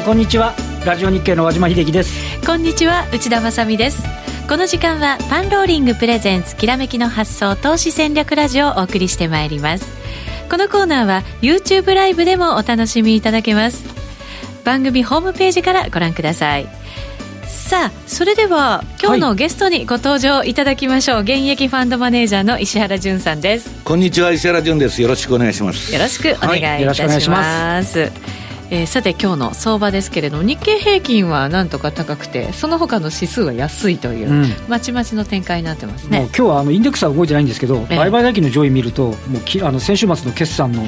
んこんにちは。ラジオ日経の和島秀樹です。こんにちは内田まさです。この時間はパンローリングプレゼンツきらめきの発想投資戦略ラジオをお送りしてまいります。このコーナーは YouTube ライブでもお楽しみいただけます。番組ホームページからご覧ください。さあそれでは今日のゲストにご登場いただきましょう、はい、現役ファンドマネージャーの石原潤さんです。こんにちは石原潤です。よろしくお願いします。よろしくお願いいたします、はいえー、さて今日の相場ですけれども日経平均はなんとか高くてその他の指数は安いという、うん、まちまちの展開になってますね。もう今日はあのインデックスは動いてないんですけど、売買代金の上位見るともうきあの先週末の決算の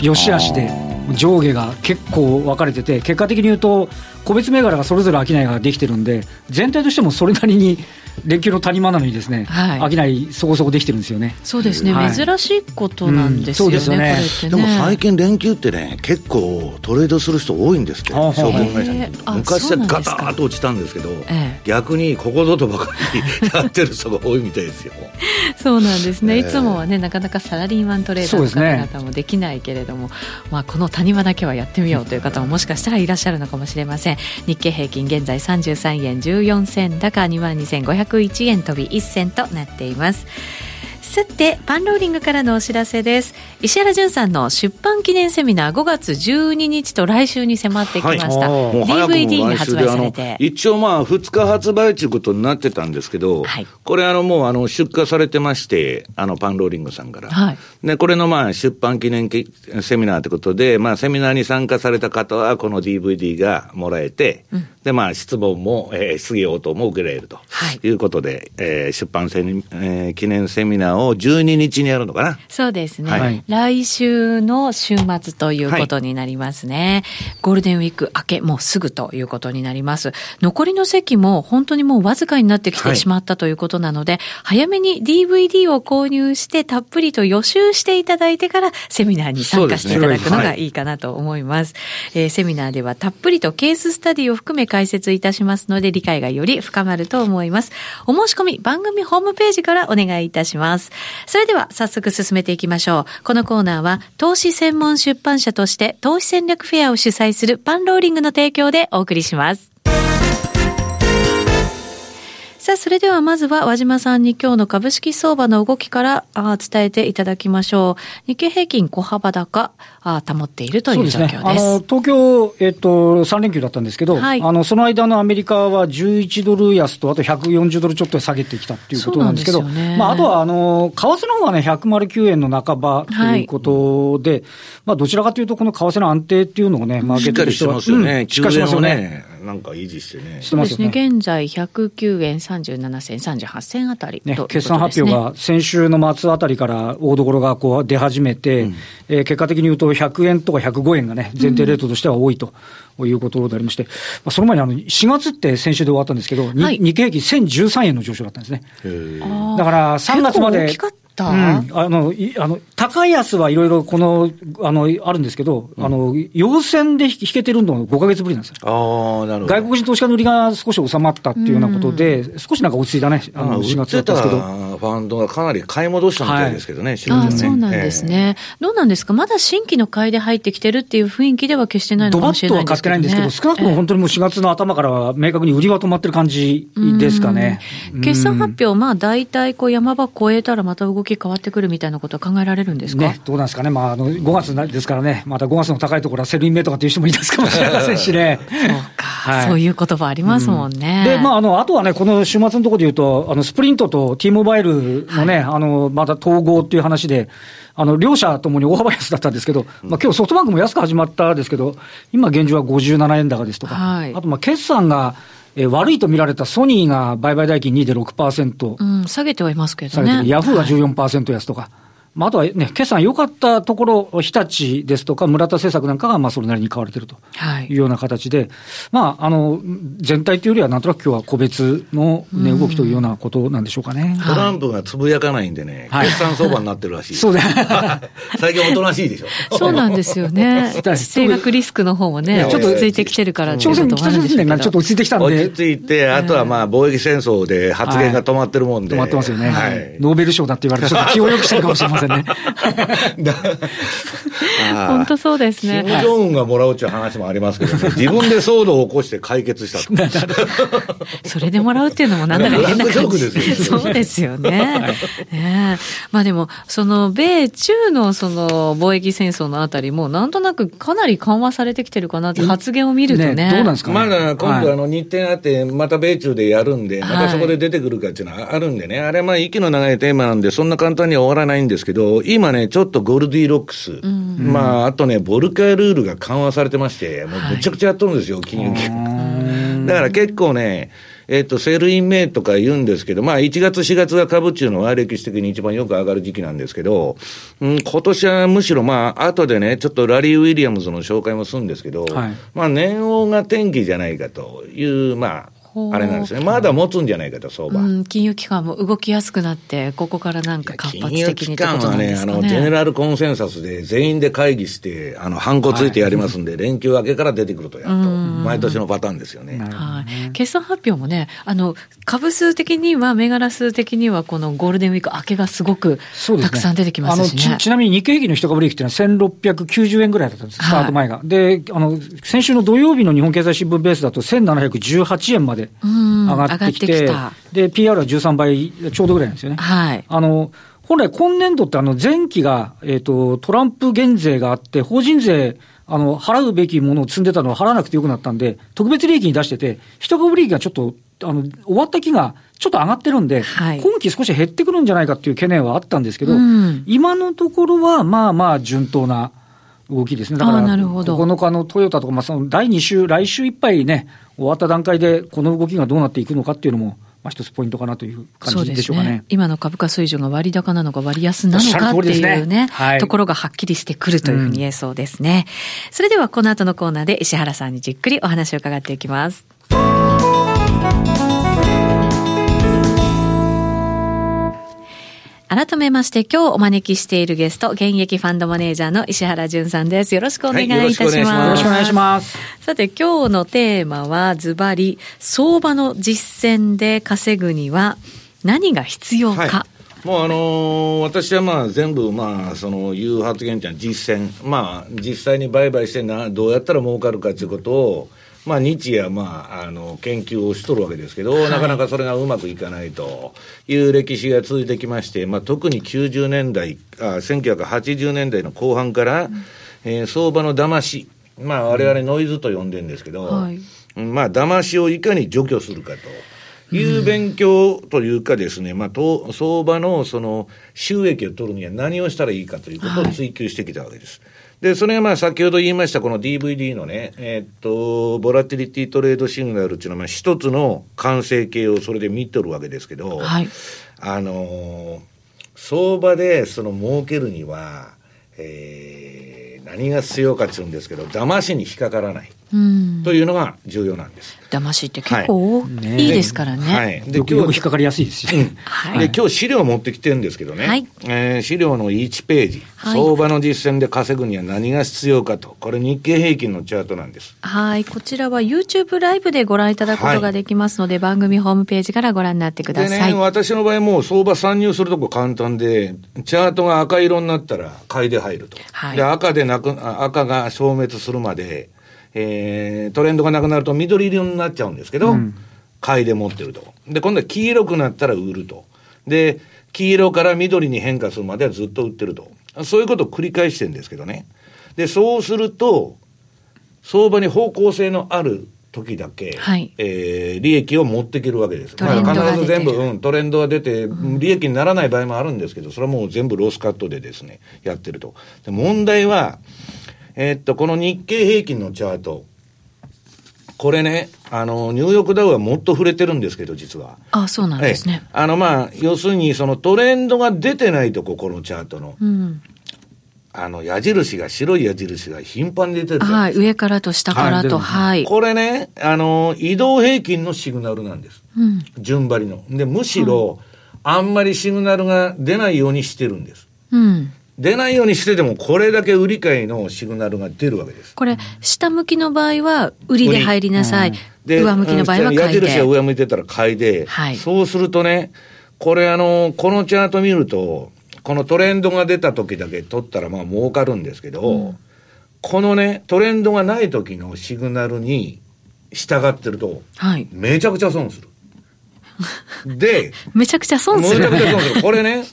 良し悪しで上下が結構分かれてて結果的に言うと個別銘柄がそれぞれ商いができてるんで全体としてもそれなりに連休の谷間なのにですね、はい、商いそこそこできてるんですよね。そうですね、はい、珍しいことなんですよね。うん、そうですね。でも最近連休ってね、結構トレードする人多いんですけど、証券会社に。昔はガタッと落ちたんですけど、えー、逆にここぞとばかりやってる人が多いみたいですよ。そうなんですね。いつもはね、なかなかサラリーマントレーダーの方々もできないけれども、ね、まあこの谷間だけはやってみようという方ももしかしたらいらっしゃるのかもしれません。日経平均現在33円14銭高2万2501円飛び1銭となっていますさてパンローリングからのお知らせです。石原潤さんの出版記念セミナー5月12日と来週に迫ってきました、はい、DVD が発売されて。一応まあ2日発売ということになってたんですけど、はい、これあのもうあの出荷されてましてあのパンローリングさんから、はい、でこれのまあ出版記念セミナーということで、まあ、セミナーに参加された方はこの DVD がもらえて、うん。で、まあ、質問も、えー、質疑応答も受けられるとい。うことで、はい、えー、出版セミ、えー、記念セミナーを12日にやるのかな？そうですね、はい、来週の週末ということになりますね、はい、ゴールデンウィーク明け、もうすぐということになります。残りの席も本当にもうわずかになってきてしまったということなので、早めに DVD を購入して、たっぷりと予習していただいてから、セミナーに参加していただくのがいいかなと思います。すねえー、セミナーではたっぷりとケーススタディを含め解説いたしますので、理解がより深まると思います。お申し込み、番組ホームページからお願いいたします。それでは、早速進めていきましょう。このコーナーは、投資専門出版社として、投資戦略フェアを主催するパンローリングの提供でお送りします。さあ、それではまずは和島さんに今日の株式相場の動きからあ伝えていただきましょう。日経平均小幅高あ保っているという状況です。ですね、あの東京、えっと、3連休だったんですけど、はい、あのその間のアメリカは11ドル安と、あと140ドルちょっと下げてきたっていうことなんですけど、ね、まあ、あとはあの為替の方はね、109円の半ばということで、はい、まあ、どちらかというと、この為替の安定っていうのをね、マーケットとしては、しっかりしてますよね。うん、しっかりしてますよね。なんか維持してね。そうですね。現在109円37銭、38銭あたり、ね、決算発表が先週の末あたりから大所がこう出始めて、うん、えー、結果的に言うと100円とか105円がね、前提レートとしては多いと。いうことでありまして、まあ、その前にあの4月って先週で終わったんですけど、はい、日経平均1013円の上昇だったんですね。だから3月まで。うん、あの、あの、高安はいろいろこの、あの、あるんですけど、うん、あの、陽線で引けてるのは5か月ぶりなんですよ。ああ、なるほど。外国人投資家の売りが少し収まったっていうようなことで、うん、少しなんか落ち着いたね、あの、4月だったんですけど。ファンドがかなり買い戻したみたいですけどね、はい、あそうなんですね、えー、どうなんですか、まだ新規の買いで入ってきてるっていう雰囲気では決してないのかもしれないですけど、ね、ドバッとは買ってないんですけど、少なくとも本当にもう4月の頭からは明確に売りは止まってる感じですかね。決算発表、まあ大体こう山場超えたらまた動き変わってくるみたいなことは考えられるんですか、ね、どうなんですかね、まあ、あの5月ですからね、また5月の高いところはセルインメとかっていう人もいますかもしれませんしね。そうか、はい、そういう言葉ありますもんね。うん、で、まあ、あの、あとはね、この週末のところで言うと、あの、スプリントと T モバイルのね、はい、あの、また統合っていう話で、あの、両社ともに大幅安だったんですけど、まあ今日ソフトバンクも安く始まったですけど、今現状は57円高ですとか、はい、あとまあ決算が、えー、悪いと見られたソニーが売買代金2.6%、うん、下げてはいますけどね。ヤフーが14%安とか。はいまあ、あとはね、決算良かったところ、日立ですとか村田製作なんかが、まあ、それなりに買われてるというような形で、はい、まあ、あの、全体というよりは、なんとなく今日は個別の値、動きというようなことなんでしょうかね。トランプがつぶやかないんでね、決算相場になってるらしい。そうだ 最近おとなしいでしょ。そうなんですよね。地政学リスクの方もね、ちょっと落ち着いてきてるから朝鮮、北朝鮮がちょっと落ち着いてきたんで。落ち着いて、あとはまあ、貿易戦争で発言が止まってるもんで。止まってますよね。はい、ノーベル賞だって言われて、ちょっと気をよくしてるかもしれませんね。本当そうですね。キム・ジョンウンがもらうっていう話もありますけど、ね、自分で騒動を起こして解決した。それでもらうっていうのもなんだか変な感じ。そうですよね。ねまあでも、その、米中のその貿易戦争のあたりも、なんとなくかなり緩和されてきてるかなって発言を見るとね。ねどうなんですか、ね、まだ今度あの日程あって、また米中でやるんで、またそこで出てくるかっていうのはあるんでね、あれまあ息の長いテーマなんで、そんな簡単には終わらないんですけど、今ね、ちょっとゴールディロックス、うん、まあ、あとね、ボルカールールが緩和されてまして、もうめちゃくちゃやっとるんですよ、金融機関。だから結構ね、えっ、と、 Sell in May とか言うんですけど、まあ、1月、4月が株中のは歴史的に一番よく上がる時期なんですけど、うん、今年はむしろ、まあ、後でね、ちょっとラリー・ウィリアムズの紹介もするんですけど、はい、まあ、年央が転機じゃないかという、まあ、あれなんですね。まだ持つんじゃないかと、相場。うん、金融機関も動きやすくなって、ここからなんか活発的に金融機関はね、あの、 general consensus で全員で会議して、あの、ハンコついてやりますんで、はい、連休明けから出てくるとやっと、毎年のパターンですよね。はい。決算発表もね、あの、株数的には、銘柄数的には、このゴールデンウィーク明けがすごくたくさん出てきますし、ね、ちちなみに日経平均の一株利益っていうのは1690円ぐらいだったんです、スタート前が。はい、で、あの、先週の土曜日の日本経済新聞ベースだと1718円まで上がってきて、てで、PR は13倍ちょうどぐらいなんですよね。はい。あの、本来今年度ってあの前期が、えっ、ー、と、トランプ減税があって、法人税、あの、払うべきものを積んでたのは払わなくてよくなったんで、特別利益に出してて、一株利益がちょっと、あの、終わった期がちょっと上がってるんで、はい、今期少し減ってくるんじゃないかっていう懸念はあったんですけど、うん、今のところは、まあまあ順当な動きですね。だから、9日のトヨタとか、まあ、その第2週、来週いっぱいね、終わった段階で、この動きがどうなっていくのかっていうのも、まあ、一つポイントかなという感じでしょうかね、ね、今の株価水準が割高なのか割安なのかっていうね、ね。はい、ところがはっきりしてくるというふうに言えそうですね。うん、それではこの後のコーナーで石原さんにじっくりお話を伺っていきます。改めまして今日お招きしているゲスト、現役ファンドマネージャーの石原淳さんです。よろしくお願いいたします。はい、よろしくお願いします。さて今日のテーマはズバリ、相場の実践で稼ぐには何が必要か。はいもうあのー、私はまあ全部まあその言う発言っていうのは実践、まあ実際に売買してなどうやったら儲かるかということをまあ、日夜、まあ、あの、研究をしとるわけですけど、はい、なかなかそれがうまくいかないという歴史が続いてきまして、まあ、特に90年代、あ1980年代の後半から、うん、えー、相場の騙し、まあ、我々ノイズと呼んでるんですけど、はい、まあ、騙しをいかに除去するかと。いう勉強というかですね、まあ、と相場のその収益を取るには何をしたらいいかということを追求してきたわけです。はいで、それがまあ先ほど言いましたこの DVD のね、えー、っと、ボラティリティトレードシグナルっていうのはまあ一つの完成形をそれで見とるわけですけど、はい、あのー、相場でその儲けるには、えー、何が必要かっていうんですけど、騙しに引っかからない。というのが重要なんです。騙しって結構、はい、いいですからね。はい。で、今日引っかかりやすいですし、ねはい、で、今日資料を持ってきてるんですけどね。はい。えー、資料の1ページ、はい、相場の実践で稼ぐには何が必要かと。これ日経平均のチャートなんです。はい。こちらは YouTube ライブでご覧いただくことができますので、番組ホームページからご覧になってください。でね、私の場合もう相場参入するとこ簡単で、チャートが赤色になったら買いで入ると。はい。で、赤でなく、赤が消滅するまで、えー、トレンドがなくなると緑色になっちゃうんですけど、うん、買いで持ってると。で、今度は黄色くなったら売ると。で、黄色から緑に変化するまではずっと売ってると。そういうことを繰り返してるんですけどね。で、そうすると、相場に方向性のある時だけ、はい、えー、利益を持っていけるわけです。まあ、必ず全部、うん、トレンドが出て、利益にならない場合もあるんですけど、それはもう全部ロスカットでですね、やってると。で問題は、えー、っと、この日経平均のチャート、これね、あの、ニューヨークダウはもっと触れてるんですけど、実は。あそうなんですね。あの、まあ、要するに、そのトレンドが出てないとこ、このチャートの。うん、あの、矢印が、白い矢印が頻繁に出てるはい、上からと下からと、はい。これね、あの、移動平均のシグナルなんです。うん、順張りの。で、むしろ、あんまりシグナルが出ないようにしてるんです。うん。出ないようにしてでも、これだけ売り買いのシグナルが出るわけです。これ、下向きの場合は、売りで入りなさい。うん、上向きの場合は買いで。矢印が上向いてたら買いで。はい。そうするとね、これあの、このチャート見ると、このトレンドが出た時だけ取ったらまあ儲かるんですけど、うん、このね、トレンドがない時のシグナルに従ってると、はい、めちゃくちゃ損する。で、めちゃくちゃ損する、ね。めちゃくちゃ損する。これね、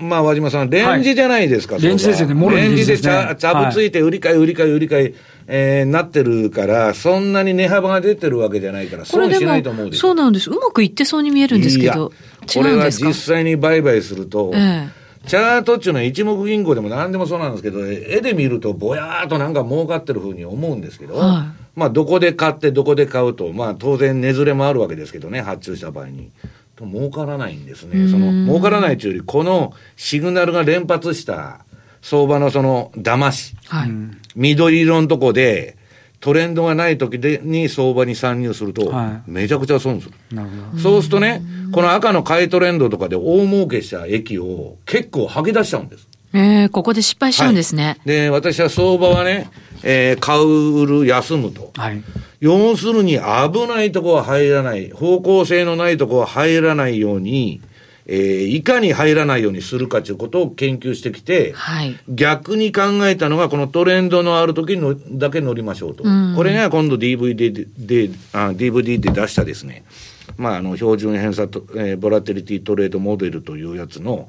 まあ、和島さん、レンジじゃないですか、はい、レンジですよね、レンジでちゃ、ちゃぶついて、売り買い、売り買い、売り買い、えー、なってるから、そんなに値幅が出てるわけじゃないから、損しないと思うそうなんです。うまくいってそうに見えるんですけど、これは実際に売買すると、ええ。チャートっていうのは一目銀行でも何でもそうなんですけど、絵で見るとぼやーっとなんか儲かってるふうに思うんですけど、はい、まあどこで買ってどこで買うと、まあ当然値ずれもあるわけですけどね、発注した場合に。と儲からないんですね。その儲からないというより、このシグナルが連発した相場のその騙し、はい、緑色のとこで、トレンドがない時でに相場に参入すると、めちゃくちゃ損する。なるほどそうするとね、この赤の買いトレンドとかで大儲けした駅を結構吐き出しちゃうんです。ええー、ここで失敗しちゃうんですね。はい、で、私は相場はね、えー、買う、売る、休むと。はい。要するに危ないとこは入らない、方向性のないとこは入らないように、えー、いかに入らないようにするかということを研究してきて、はい、逆に考えたのが、このトレンドのある時にだけ乗りましょうと。うん、これが今度 DVD でであ、DVD で出したですね、まあ、あの、標準偏差と、えー、ボラテリティトレードモデルというやつの、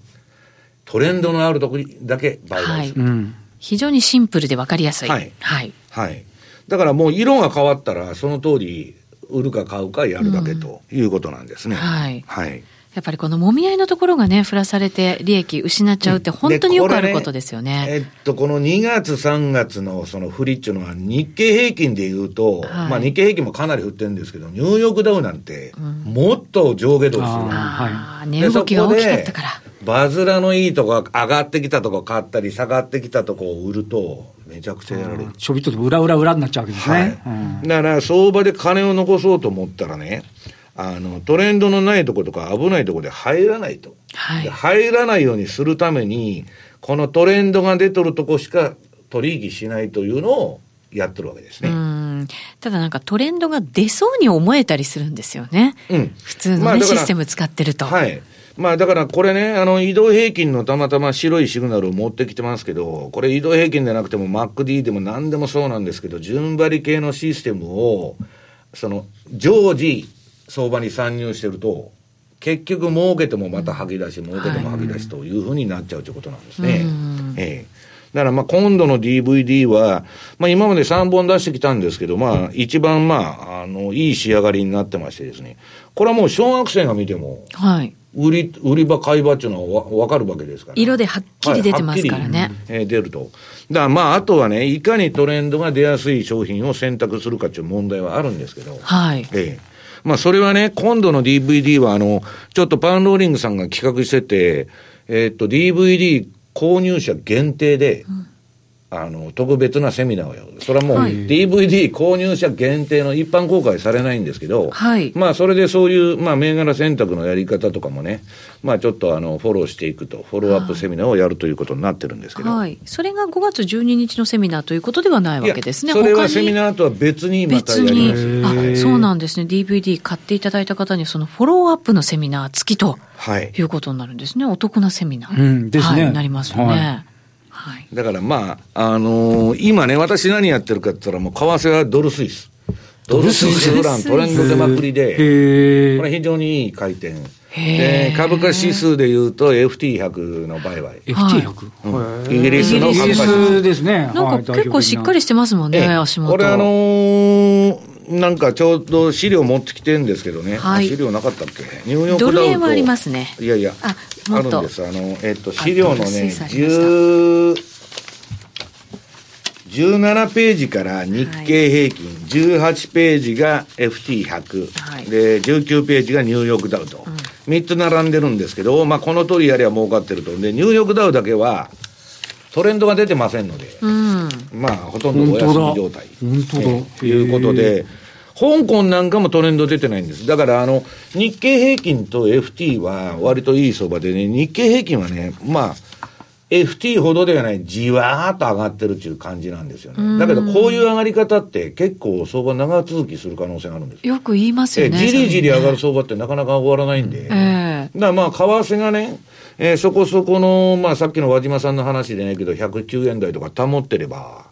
トレンドのある時だけ売買する、はいうん、非常にシンプルで分かりやすい。はい。はい。はい。だからもう色が変わったら、その通り、売るか買うかやるだけということなんですね。うん、はい。はい。やっぱりこのもみ合いのところがね、振らされて利益失っちゃうって本当によくあることですよね。ねえっと、この2月3月のその振りっていうのは日経平均で言うと、はい、まあ日経平均もかなり振ってるんですけど、ニューヨークダウなんてもっと上下動する。はい、値動きが大きかったから。バズらのいいとこ上がってきたとこ買ったり、下がってきたとこを売ると、めちゃくちゃやられる。ちょびっと裏裏裏になっちゃうわけですね。だから相場で金を残そうと思ったらね、あの、トレンドのないとことか危ないとこで入らないと。はい、入らないようにするために、このトレンドが出とるとこしか取引しないというのをやってるわけですね。ただなんかトレンドが出そうに思えたりするんですよね。うん。普通のね、まあ、システム使ってると。はい。まあだからこれね、あの移動平均のたまたま白いシグナルを持ってきてますけど、これ移動平均でなくても MacD でも何でもそうなんですけど、順張り系のシステムを、その常時相場に参入してると、結局儲けてもまた吐き出し、儲けても吐き出しというふうになっちゃうということなんですね。ええだからまあ今度の DVD は、まあ今まで3本出してきたんですけど、まあ一番まあ、あの、いい仕上がりになってましてですね。これはもう小学生が見ても、はい。売り、売り場、買い場っていうのはわかるわけですから、色ではっきり出てますからね。はい、えー、出ると。だからまあ、あとはね、いかにトレンドが出やすい商品を選択するかっていう問題はあるんですけど、はい。ええーまあ、それはね、今度の DVD は、あの、ちょっとパンローリングさんが企画してて、えー、っと、DVD 購入者限定で、うんあの、特別なセミナーをやる。それはもう、DVD 購入者限定の一般公開されないんですけど、はい。まあ、それでそういう、まあ、銘柄選択のやり方とかもね、まあ、ちょっとあの、フォローしていくと、フォローアップセミナーをやるということになってるんですけど。はい。それが5月12日のセミナーということではないわけですね。それはセミナーとは別にまたやります。あ、そうなんですね。DVD 買っていただいた方に、そのフォローアップのセミナー付きと、はい。いうことになるんですね。お得なセミナー。うん、ですね。はい、なりますよね。はいはい、だからまあ、あのー、今ね、私何やってるかって言ったら、もう為替はドルスイス。ドルスイス？フラントレンド出まくりで、これ非常にいい回転。で株価指数でいうと FT100 の売買。FT100? うん、イギリスの株価指数ですね。なんか結構しっかりしてますもんね、足元。これあのー、なんかちょうど資料持ってきてるんですけどね、はい、資料なかったっけ？ニューヨークダウドル円はありますね。いやいや、ああるんです。あの、えっ、と、資料のね、10、17ページから日経平均、はい、18ページが FT100、はい、で、19ページがニューヨークダウと、うん、3つ並んでるんですけど、まあ、この通りやりゃ儲かってると。で、ニューヨークダウだけは、トレンドが出てませんので、うん、まあ、ほとんどお休み状態。本当だ。ということで、香港なんかもトレンド出てないんです。だから、あの、日経平均と FT は割といい相場でね、日経平均はね、まあ、FT ほどではない、じわーっと上がってるっていう感じなんですよね。だけど、こういう上がり方って結構相場長続きする可能性があるんですよ。よく言いますよね。じりじり上がる相場ってなかなか終わらないんで。えー、だからまあ、為替がね、えー、そこそこの、まあさっきの和島さんの話でないけど、109円台とか保ってれば、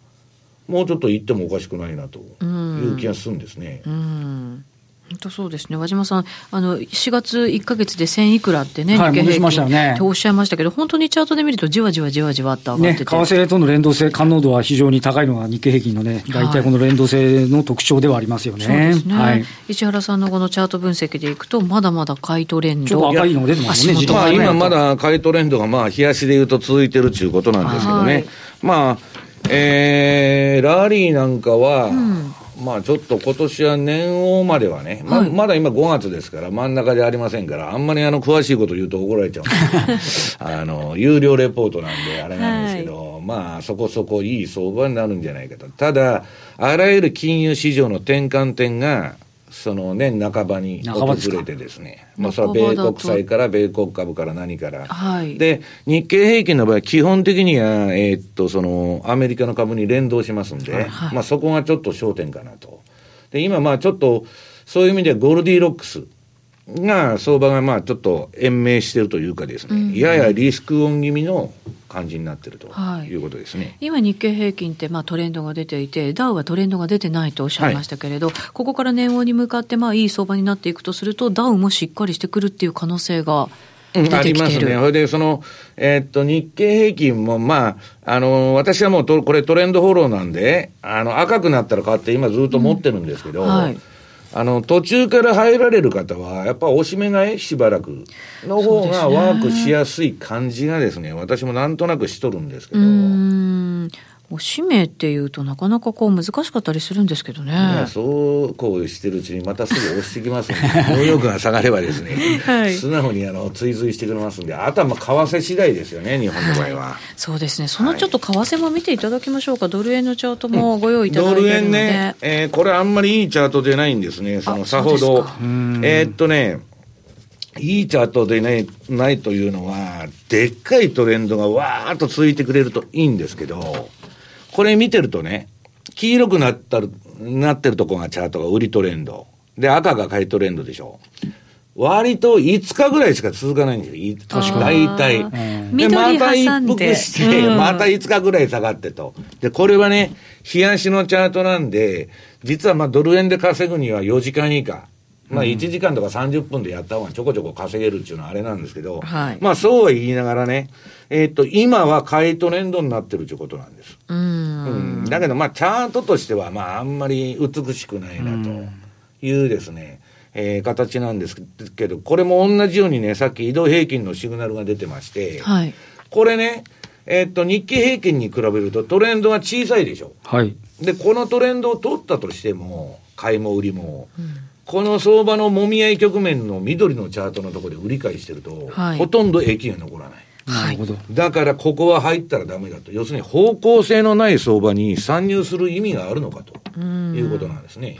もうちょっと行ってもおかしくないなという気がするんですね。うん、うん本当そうですね、和島さん、あの4月1か月で1000いくらってね、はい、日経平均ね、とおっしゃいましたけど、本当にチャートで見ると、じわじわじわじわって上がってて、ね、為替との連動性、感能度は非常に高いのが日経平均のね、大体この連動性の特徴ではありますよね。そうですね、はい、石原さんのこのチャート分析でいくと、まだまだ買いトレンド、ちょっと赤いのが出てますね、まあ、今まだ買いトレンドが、まあ、冷やしでいうと続いてるということなんですけどね、まあ、えー、ラリーなんかは、うん。まあちょっと今年は年王まではね、ま,、まだ今5月ですから、真ん中でありませんから、あんまりあの詳しいこと言うと怒られちゃう。んですあの、有料レポートなんであれなんですけど、はい、まあそこそこいい相場になるんじゃないかと。ただ、あらゆる金融市場の転換点が、その年半ばに訪れてですね、まあ、それは米国債から米国株から何から、はい、で日経平均の場合、基本的には、えー、っとそのアメリカの株に連動しますんで、はい、まあ、そこがちょっと焦点かなと。で今、まあちょっとそういう意味でゴールディロックスが相場がまあちょっと延命しているというかですね、うん、ややリスクオン気味の感じになっているとい。うことですね、はい、今、日経平均ってまあトレンドが出ていて、ダウはトレンドが出てないとおっしゃいましたけれど、はい、ここから年後に向かってまあいい相場になっていくとすると、ダウもしっかりしてくるっていう可能性が。うん、ありますね。それで、その、えー、っと、日経平均も、まあ、あの、私はもうと、これトレンドフォローなんで、あの、赤くなったら買って今ずっと持ってるんですけど、うん。はいあの、途中から入られる方は、やっぱおしめ買い？しばらく。の方がワークしやすい感じがですね、すね私もなんとなくしとるんですけど。おしめっていうとなかなかこう難しかったりするんですけどね。そうこうしてるうちにまたすぐ押してきますんで、ニューヨークが下がればですね、はい、素直にあの追随してくれますんで、あとはまあ為替次第ですよね、日本の場合は。はい、そうですね。そのちょっと為替も見ていただきましょうか。ドル円のチャートもご用意いただいてドル円ね、えー、これあんまりいいチャートでないんですね。そのさほど。えー、っとね、いいチャートでね、ないというのは、でっかいトレンドがわーっと続いてくれるといいんですけど、これ見てるとね、黄色くなったる、なってるとこがチャートが売りトレンド。で、赤が買いトレンドでしょ。割と5日ぐらいしか続かないんですよ。確か大体。で、また一服して、うん、また5日ぐらい下がってと。で、これはね、冷やしのチャートなんで、実はまあドル円で稼ぐには4時間以下。まあ1時間とか30分でやった方がちょこちょこ稼げるっていうのはあれなんですけど、はい、まあそうは言いながらね、えっ、と、今は買いトレンドになってるということなんです。うん,、だけどまあチャートとしてはまああんまり美しくないなというですね、えー、形なんですけど、これも同じようにね、さっき移動平均のシグナルが出てまして、はい、これね、えっ、と、日経平均に比べるとトレンドが小さいでしょ。はい。で、このトレンドを取ったとしても、買いも売りも、うんこの相場のもみ合い局面の緑のチャートのところで売り買いしてると、はい、ほとんど益が残らない。なるほど。だからここは入ったらダメだと。要するに方向性のない相場に参入する意味があるのかということなんですね。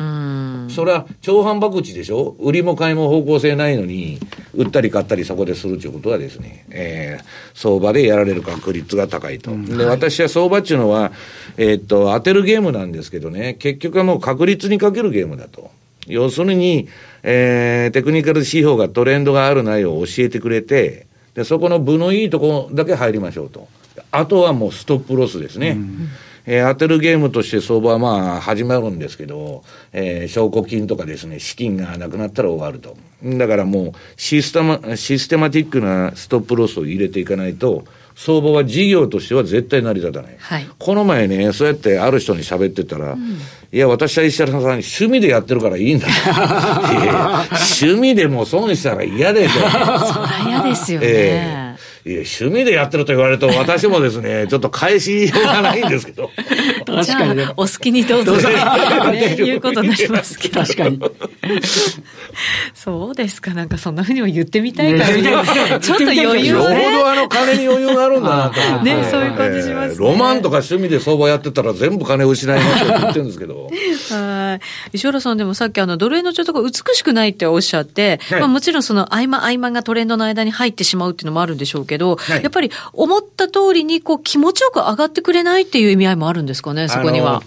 それは長反博打でしょ？売りも買いも方向性ないのに、売ったり買ったりそこでするということはですね、えー、相場でやられる確率が高いと。で、私は相場っていうのは、えー、っと、当てるゲームなんですけどね、結局はもう確率にかけるゲームだと。要するに、えー、テクニカル指標がトレンドがある内容を教えてくれて、で、そこの部のいいところだけ入りましょうと。あとはもうストップロスですね。うん、えー、当てるゲームとして相場はまあ始まるんですけど、えー、証拠金とかですね、資金がなくなったら終わると。だからもうシステマ、システマティックなストップロスを入れていかないと、相場は事業としては絶対成り立たない。はい、この前ね、そうやってある人に喋ってたら、うん、いや、私は石原さん趣味でやってるからいいんだ いや趣味でも損したら嫌でしょ。そりゃ嫌ですよね。えーいや、趣味でやってると言われると、私もですね、ちょっと返しようがないんですけど。確かにね。お好きにどうぞ、ね、いうことになりますけど。確かに。そうですか、なんかそんなふうにも言ってみたいかみたいな。ちょっと余裕よほどあの金に余裕があるんだなと。ね、そういう感じします、ね、ロマンとか趣味で相場やってたら全部金失いますって言ってるんですけど。はい。石原さんでもさっきあの、ドル円のチャートが美しくないっておっしゃって、はい、まあもちろんその合間合間がトレンドの間に入ってしまうっていうのもあるんでしょうけど、はい、やっぱり思った通りにこう気持ちよく上がってくれないっていう意味合いもあるんですかね、そこには。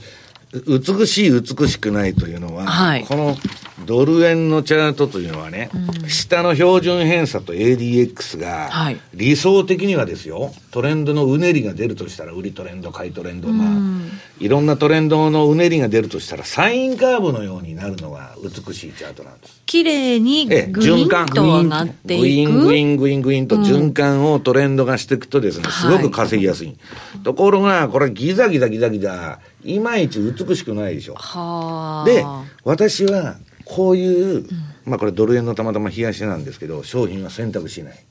美しい、美しくないというのは、はい、このドル円のチャートというのはね、うん、下の標準偏差と ADX が、理想的にはですよ、トレンドのうねりが出るとしたら、売りトレンド、買いトレンド、まあ、いろんなトレンドのうねりが出るとしたら、サインカーブのようになるのが美しいチャートなんです。綺麗にグインとなっていく。グイン、グイン、グイン、グインと循環をトレンドがしていくとですね、すごく稼ぎやすい。はい、ところが、これギザギザギザギザ、いまいち美しくないでしょ。で、私は、こういう、うん、まあこれドル円のたまたま冷やしなんですけど、商品は選択しない。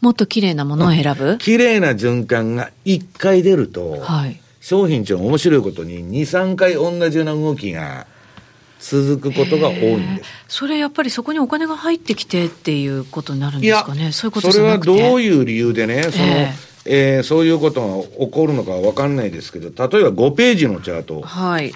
もっと綺麗なものを選ぶ、綺麗な循環が1回出ると、はい、商品っ面白いことに2、3回同じような動きが続くことが多いんです。それやっぱりそこにお金が入ってきてっていうことになるんですかね？そういうことそれはどういう理由でね、その、えーえー、そういうことが起こるのかわかんないですけど、例えば5ページのチャート。はい。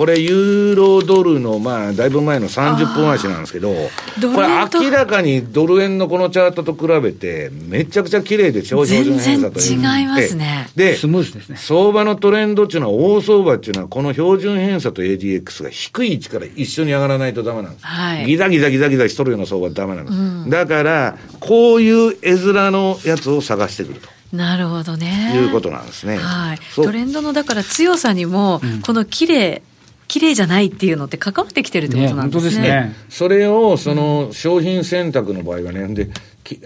これ、ユーロドルの、まあ、だいぶ前の30分足なんですけど、これ、明らかにドル円のこのチャートと比べて、めちゃくちゃ綺麗で、超標準偏差という。違いますね。で、相場のトレンドっていうのは、大相場っていうのは、この標準偏差と ADX が低い位置から一緒に上がらないとダメなんです。はい、ギザギザギザギザしとるような相場はダメなんです。うん、だから、こういう絵面のやつを探してくると。なるほどね。いうことなんですね。はい。トレンドのだから強さにも、この綺麗綺麗じゃないっていうのって関わってきてるってことなんですね。ねね。それを、その、商品選択の場合はね、で、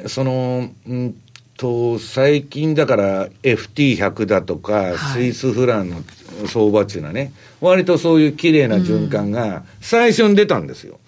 その、うんと、最近だから FT100 だとか、はい、スイスフランの相場っていうのはね、割とそういう綺麗な循環が最初に出たんですよ。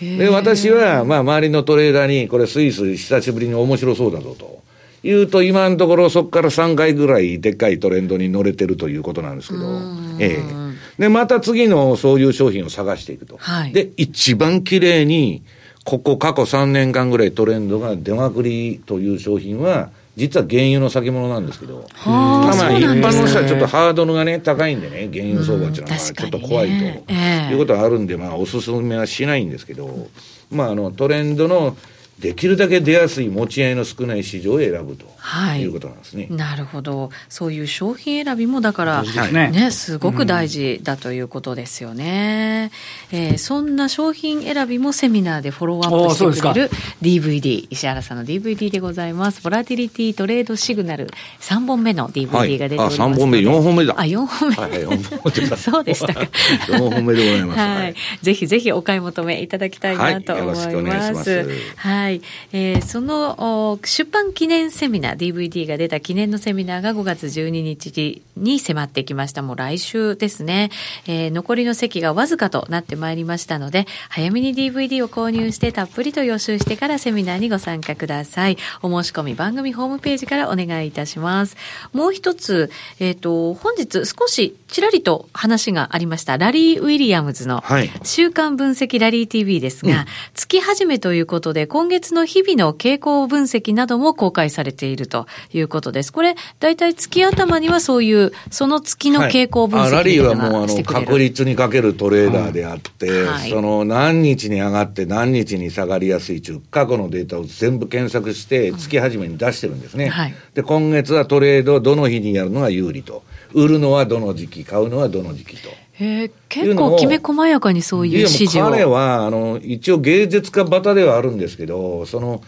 うん、で、私は、まあ、周りのトレーダーに、これスイス久しぶりに面白そうだぞと。言うと、今のところそこから3回ぐらいでっかいトレンドに乗れてるということなんですけど、ええで、また次のそういう商品を探していくと。はい、で、一番綺麗に、ここ過去3年間ぐらいトレンドが出まくりという商品は、実は原油の先物なんですけど、まあまあ一般の人はちょっとハードルがね、高いんでね、原油相場っていうのはちょっと。怖いと、いうことはあるんで、まあおすすめはしないんですけど、まああのトレンドのできるだけ出やすい持ち合いの少ない市場を選ぶと、はい、いうことなんですね。なるほど。そういう商品選びもだから、ね、ね、すごく大事だということですよね。うん、えー、そんな商品選びもセミナーでフォローアップしてくれる DVD、石原さんの DVD でございます。ボラティリティトレードシグナル3本目の DVD が出ております、はい、あ、3本目、4本目だ。あ、4本目。はい、4本目 そうでしたか。4本目でございます。はい。ぜひぜひお買い求めいただきたいなと思います。はい、よろしくお願いします。はいはい、えー、その出版記念セミナー、DVD が出た記念のセミナーが5月12日に迫ってきました。もう来週ですね、えー、残りの席がわずかとなってまいりましたので、早めに DVD を購入してたっぷりと予習してからセミナーにご参加ください。お申し込み番組ホームページからお願いいたします。もう一つ、えっ、ー、と、本日少しちらりと話がありました、ラリー・ウィリアムズの週刊分析ラリー TV ですが、はいうん、月始めということで、今月月の日々の傾向分析なども公開されているということです。これ、大体月頭にはそういう、その月の傾向分析、はい、ラリーはもうあの確率にかけるトレーダーであって、はい、その何日に上がって何日に下がりやすいという過去のデータを全部検索して月始めに出してるんですね。はい、で、今月はトレードをどの日にやるのが有利と。売るのはどの時期、買うのはどの時期と。へ結構きめ細やかにそういう指示を。彼は、あの、一応芸術家バタではあるんですけど、その、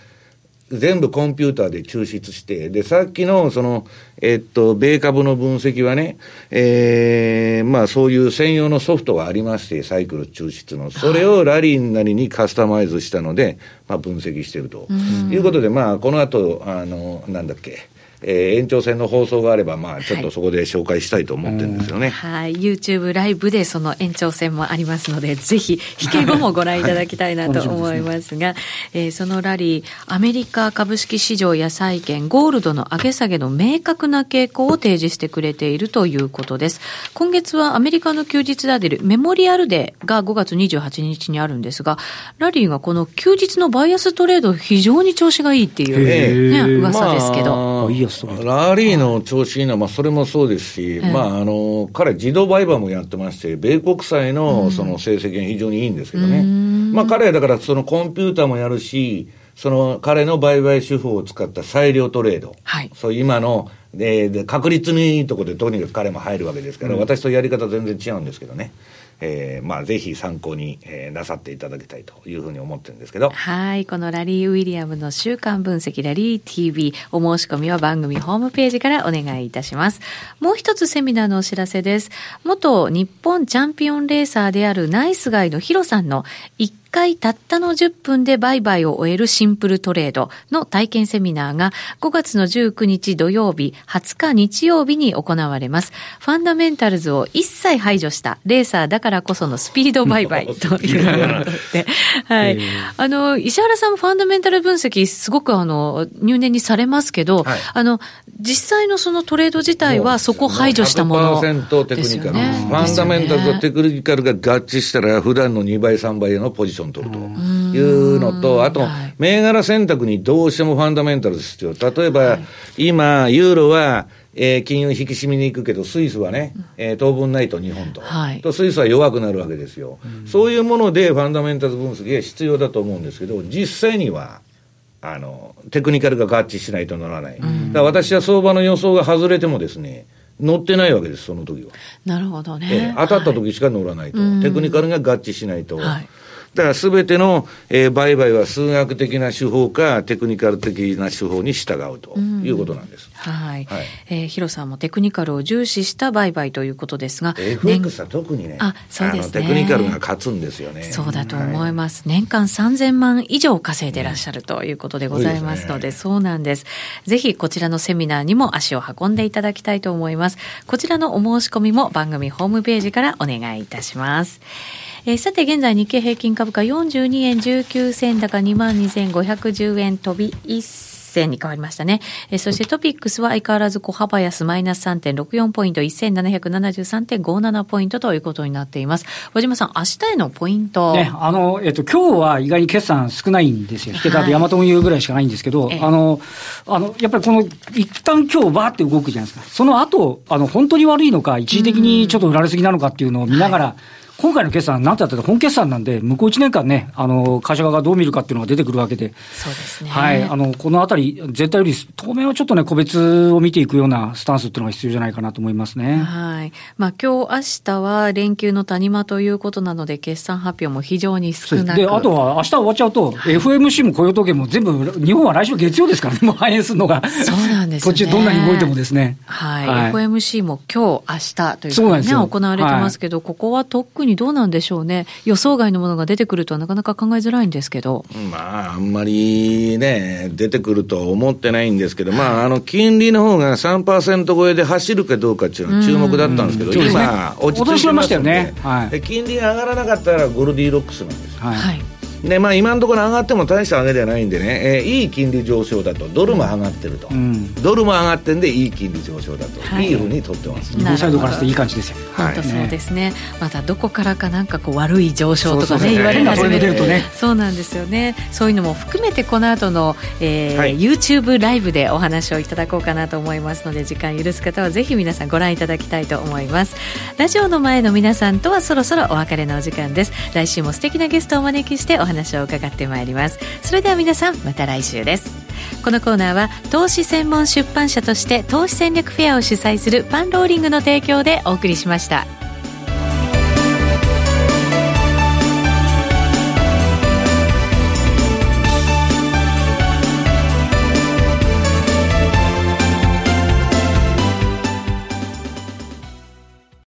全部コンピューターで抽出して、で、さっきの、その、えっと、米株の分析はね、ええー、まあそういう専用のソフトがありまして、サイクル抽出の。それをラリーなりにカスタマイズしたので、まあ分析してると。いうことで、まあこの後、あの、なんだっけ、えー、延長戦の放送があれば、まあ、ちょっとそこで紹介したいと思ってるんですよね。はい、YouTube ライブでその延長戦もありますので、ぜひ、引け後もご覧いただきたいなと思いますが、えー、そのラリー、アメリカ株式市場や債券、ゴールドの上げ下げの明確な傾向を提示してくれているということです。今月はアメリカの休日で出るメモリアルデーが5月28日にあるんですが、ラリーがこの休日のバイアストレード非常に調子がいいっていう、ね、噂ですけど。まあラリーの調子いいのは、まあ、それもそうですし、まあ、あの、彼、自動売買もやってまして、米国債のその成績が非常にいいんですけどね。まあ、彼はだから、そのコンピューターもやるし、その彼の売買手法を使った裁量トレード。はい。そう今ので、で確率にいいところでとにかく彼も入るわけですから、うん、私とやり方全然違うんですけどね。えー、まあ、ぜひ参考に、えー、なさっていただきたいというふうに思ってるんですけど。はい。このラリー・ウィリアムの週間分析ラリー TV、お申し込みは番組ホームページからお願いいたします。もう一つセミナーのお知らせです。元日本チャンピオンレーサーであるナイスガイのヒロさんの1回たったの10分で売買を終えるシンプルトレードの体験セミナーが5月の19日土曜日、20日日曜日に行われます。ファンダメンタルズを一切排除したレーサーだからこそのスピード売買ということで、はい。あの、石原さんもファンダメンタル分析すごくあの、入念にされますけど、はい、あの、実際のそのトレード自体はそこを排除したものですよね。テクニカル。ファンダメンタルとテクニカルが合致したら普段の2倍3倍のポジションン取るというのと、あと、銘柄選択にどうしてもファンダメンタルですよ。例えば、今、ユーロは、えー、金融引き締めに行くけど、スイスはね、えー、当分ないと日本と、はい、とスイスは弱くなるわけですよ、うん、そういうものでファンダメンタル分析が必要だと思うんですけど、実際にはあのテクニカルが合致しないとならない、うん、だから私は相場の予想が外れてもですね、乗ってないわけです、その時は。なるほどね。えー、当たった時しか乗らないと、はい、テクニカルが合致しないと。はいだからすべての、えー、売買は数学的な手法かテクニカル的な手法に従うということなんです。うん、はい。はい、えー、ヒロさんもテクニカルを重視した売買ということですが、FX は特にね、あ、そうですね。テクニカルが勝つんですよね。そうだと思います。はい、年間3000万以上稼いでらっしゃるということでございますので、うん、そうなんです。ぜひこちらのセミナーにも足を運んでいただきたいと思います。こちらのお申し込みも番組ホームページからお願いいたします。えー、さて現在日経平均株価42円19銭高2万2510円飛び1銭に変わりましたね。えー、そしてトピックスは相変わらず小幅安マイナス3.64ポイント1773.57ポイントということになっています。和島さん、明日へのポイント。ね、あの、えっ、と、今日は意外に決算少ないんですよ。引けたヤマト運輸ぐらいしかないんですけど、はい、あの、あの、やっぱりこの、一旦今日バーって動くじゃないですか。その後、あの、本当に悪いのか、一時的にちょっと売られすぎなのかっていうのを見ながら、はい今回の決算、なんてやったって本決算なんで、向こう1年間ね、あの、会社側がどう見るかっていうのが出てくるわけで、そうですね。はい。あの、このあたり、全体より、当面はちょっとね、個別を見ていくようなスタンスっていうのが必要じゃないかなと思いますね。はい。まあ、今日、明日は連休の谷間ということなので、決算発表も非常に少なくで、あとは、明日終わっちゃうと、はい、FMC も雇用統計も全部、日本は来週月曜ですからね、もう反映するのが。そうなんですね。途中どんなに動いてもですね。はい。はい、FMC も今日、明日というふうにね、行われてますけど、はい、ここは特にどうなんでしょうね、予想外のものが出てくるとはなかなか考えづらいんですけど。まあ、あんまりね、出てくると思ってないんですけど、まあ、あの、金利の方が3%超えで走るかどうかっていうのは注目だったんですけど、今、落ち着いてましたよね。はい、金利が上がらなかったらゴルディロックスなんですよ。はいで、まあ、今のところ上がっても大した上げではないんでね、えー、いい金利上昇だと、ドルも上がってると、うん、ドルも上がってんで、いい金利上昇だと、はい、いいふうに取ってます、ね、両サイドからしていい感じですよ。本当そうですね、またどこからかなんかこう悪い上昇とかね、言われ始めるとね、そうなんですよね、そういうのも含めて、この後の、えーはい、YouTube ライブでお話をいただこうかなと思いますので、時間許す方はぜひ皆さんご覧いただきたいと思います。ラジオの前の皆さんとはそろそろお別れのお時間です。来週も素敵なゲストをお招きしてお話話を伺って。まいりますそれでは皆さんまた来週ですこのコーナーは投資専門出版社として投資戦略フェアを主催するパンローリングの提供でお送りしました